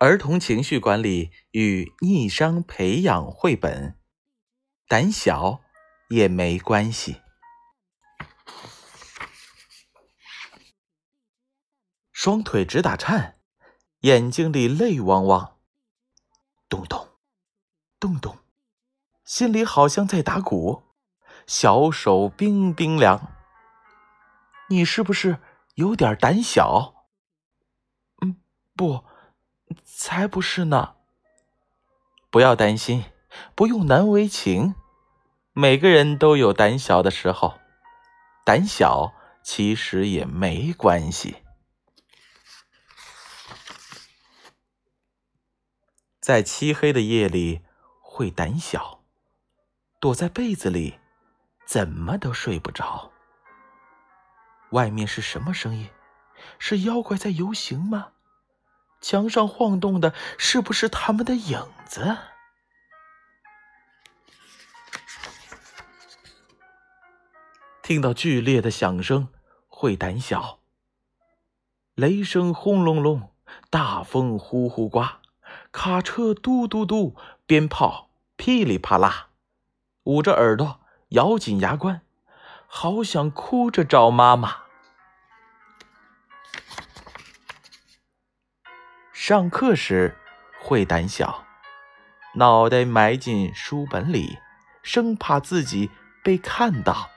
儿童情绪管理与逆商培养绘本，胆小也没关系。双腿直打颤，眼睛里泪汪汪，咚咚，咚咚，心里好像在打鼓，小手冰冰凉。你是不是有点胆小？嗯，不。才不是呢！不要担心，不用难为情。每个人都有胆小的时候，胆小其实也没关系。在漆黑的夜里会胆小，躲在被子里，怎么都睡不着。外面是什么声音？是妖怪在游行吗？墙上晃动的，是不是他们的影子？听到剧烈的响声会胆小，雷声轰隆隆，大风呼呼刮，卡车嘟嘟嘟，鞭炮噼里啪啦，捂着耳朵，咬紧牙关，好想哭着找妈妈。上课时会胆小，脑袋埋进书本里，生怕自己被看到。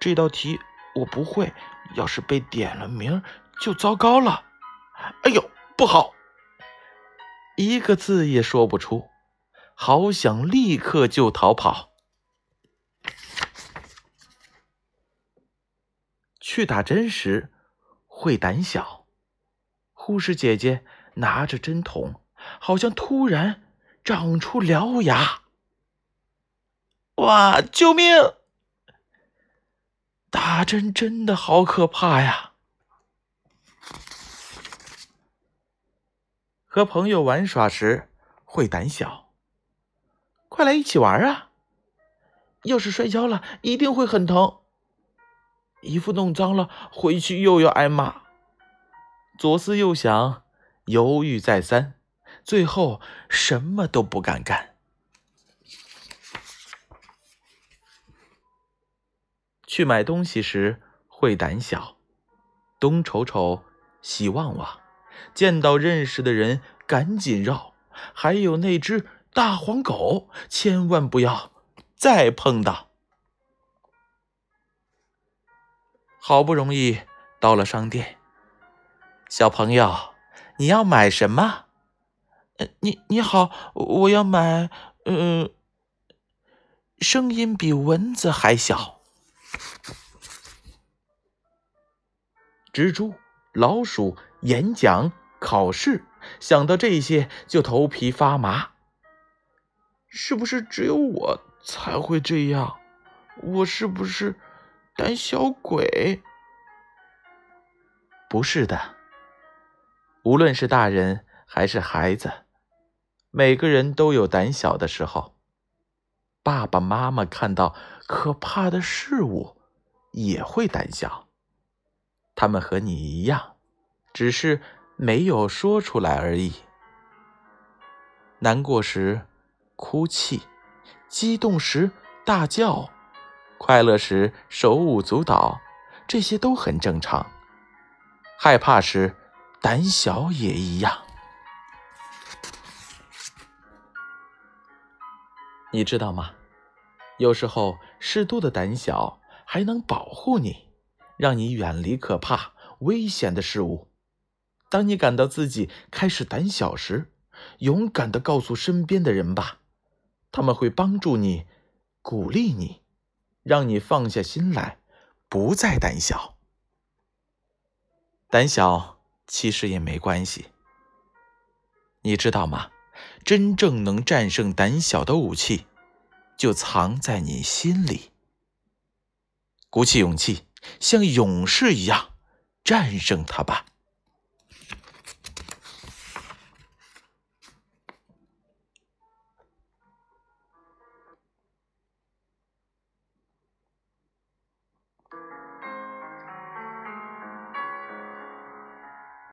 这道题我不会，要是被点了名就糟糕了。哎呦，不好！一个字也说不出，好想立刻就逃跑。去打针时会胆小。护士姐姐拿着针筒，好像突然长出獠牙。哇！救命！打针真的好可怕呀！和朋友玩耍时会胆小。快来一起玩啊！要是摔跤了，一定会很疼。衣服弄脏了，回去又要挨骂。左思右想，犹豫再三，最后什么都不敢干。去买东西时会胆小，东瞅瞅，西望望，见到认识的人赶紧绕，还有那只大黄狗，千万不要再碰到。好不容易到了商店。小朋友，你要买什么？你你好，我要买……嗯，声音比蚊子还小。蜘蛛、老鼠、演讲、考试，想到这些就头皮发麻。是不是只有我才会这样？我是不是胆小鬼？不是的。无论是大人还是孩子，每个人都有胆小的时候。爸爸妈妈看到可怕的事物也会胆小，他们和你一样，只是没有说出来而已。难过时哭泣，激动时大叫，快乐时手舞足蹈，这些都很正常。害怕时。胆小也一样，你知道吗？有时候适度的胆小还能保护你，让你远离可怕、危险的事物。当你感到自己开始胆小时，勇敢的告诉身边的人吧，他们会帮助你、鼓励你，让你放下心来，不再胆小。胆小。其实也没关系，你知道吗？真正能战胜胆小的武器，就藏在你心里。鼓起勇气，像勇士一样战胜它吧。